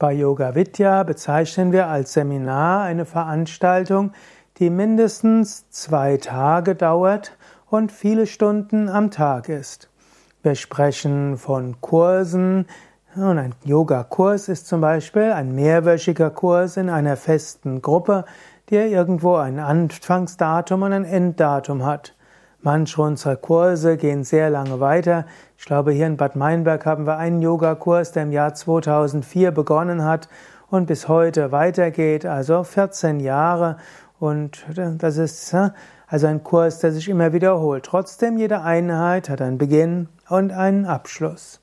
Bei Yoga Vidya bezeichnen wir als Seminar eine Veranstaltung, die mindestens zwei Tage dauert und viele Stunden am Tag ist. Wir sprechen von Kursen. Und ein Yoga-Kurs ist zum Beispiel ein mehrwöchiger Kurs in einer festen Gruppe, der irgendwo ein Anfangsdatum und ein Enddatum hat. Manche unserer Kurse gehen sehr lange weiter. Ich glaube, hier in Bad Meinberg haben wir einen Yogakurs, der im Jahr 2004 begonnen hat und bis heute weitergeht, also 14 Jahre. Und das ist also ein Kurs, der sich immer wiederholt. Trotzdem, jede Einheit hat einen Beginn und einen Abschluss.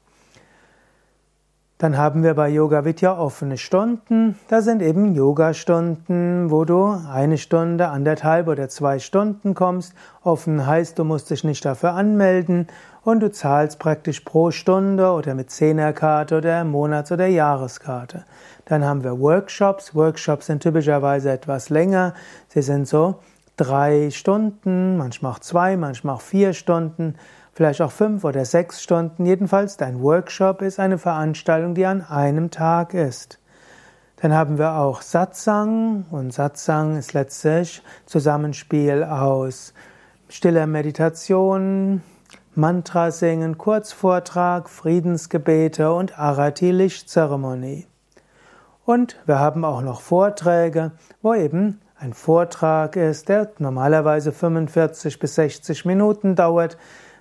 Dann haben wir bei Yoga Vidya offene Stunden. Das sind eben Yoga-Stunden, wo du eine Stunde, anderthalb oder zwei Stunden kommst. Offen heißt, du musst dich nicht dafür anmelden und du zahlst praktisch pro Stunde oder mit Zehnerkarte oder Monats- oder Jahreskarte. Dann haben wir Workshops. Workshops sind typischerweise etwas länger. Sie sind so drei Stunden, manchmal auch zwei, manchmal auch vier Stunden vielleicht auch fünf oder sechs Stunden. Jedenfalls, dein Workshop ist eine Veranstaltung, die an einem Tag ist. Dann haben wir auch Satsang und Satsang ist letztlich Zusammenspiel aus stiller Meditation, Mantra singen, Kurzvortrag, Friedensgebete und Arati Lichtzeremonie. Und wir haben auch noch Vorträge, wo eben ein Vortrag ist, der normalerweise 45 bis 60 Minuten dauert,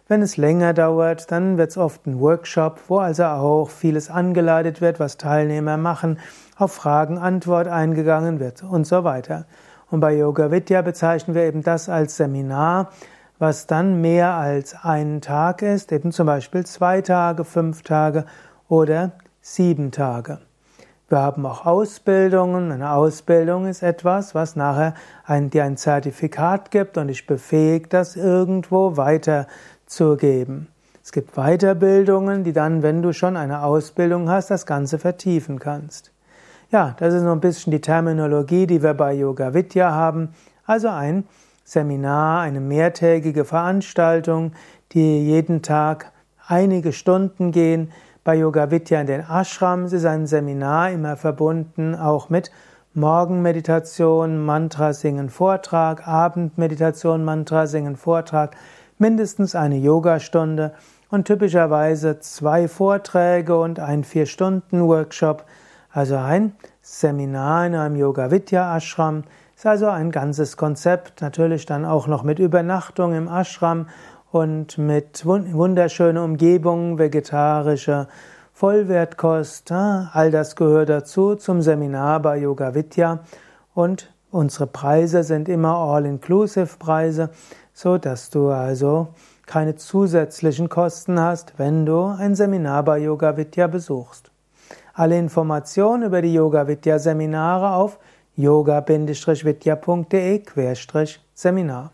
wenn es länger dauert, dann wird es oft ein Workshop, wo also auch vieles angeleitet wird, was Teilnehmer machen, auf Fragen Antwort eingegangen wird und so weiter. Und bei Yoga Vidya bezeichnen wir eben das als Seminar, was dann mehr als einen Tag ist, eben zum Beispiel zwei Tage, fünf Tage oder sieben Tage. Wir haben auch Ausbildungen. Eine Ausbildung ist etwas, was nachher ein, dir ein Zertifikat gibt und dich befähigt, das irgendwo weiterzugeben. Es gibt Weiterbildungen, die dann, wenn du schon eine Ausbildung hast, das Ganze vertiefen kannst. Ja, das ist noch ein bisschen die Terminologie, die wir bei Yoga Vidya haben. Also ein Seminar, eine mehrtägige Veranstaltung, die jeden Tag einige Stunden gehen, bei Yoga Vidya in den Ashrams ist ein Seminar immer verbunden auch mit Morgenmeditation, Mantra singen, Vortrag, Abendmeditation, Mantra singen, Vortrag, mindestens eine Yogastunde und typischerweise zwei Vorträge und ein Vier-Stunden-Workshop, also ein Seminar in einem Yoga Vidya Ashram. Ist also ein ganzes Konzept, natürlich dann auch noch mit Übernachtung im Ashram und mit wunderschöner Umgebung, vegetarischer Vollwertkost. All das gehört dazu zum Seminar bei Yoga Vidya und unsere Preise sind immer All-Inclusive-Preise, so dass du also keine zusätzlichen Kosten hast, wenn du ein Seminar bei Yoga Vidya besuchst. Alle Informationen über die Yoga Vidya Seminare auf yoga-vidya.de-seminar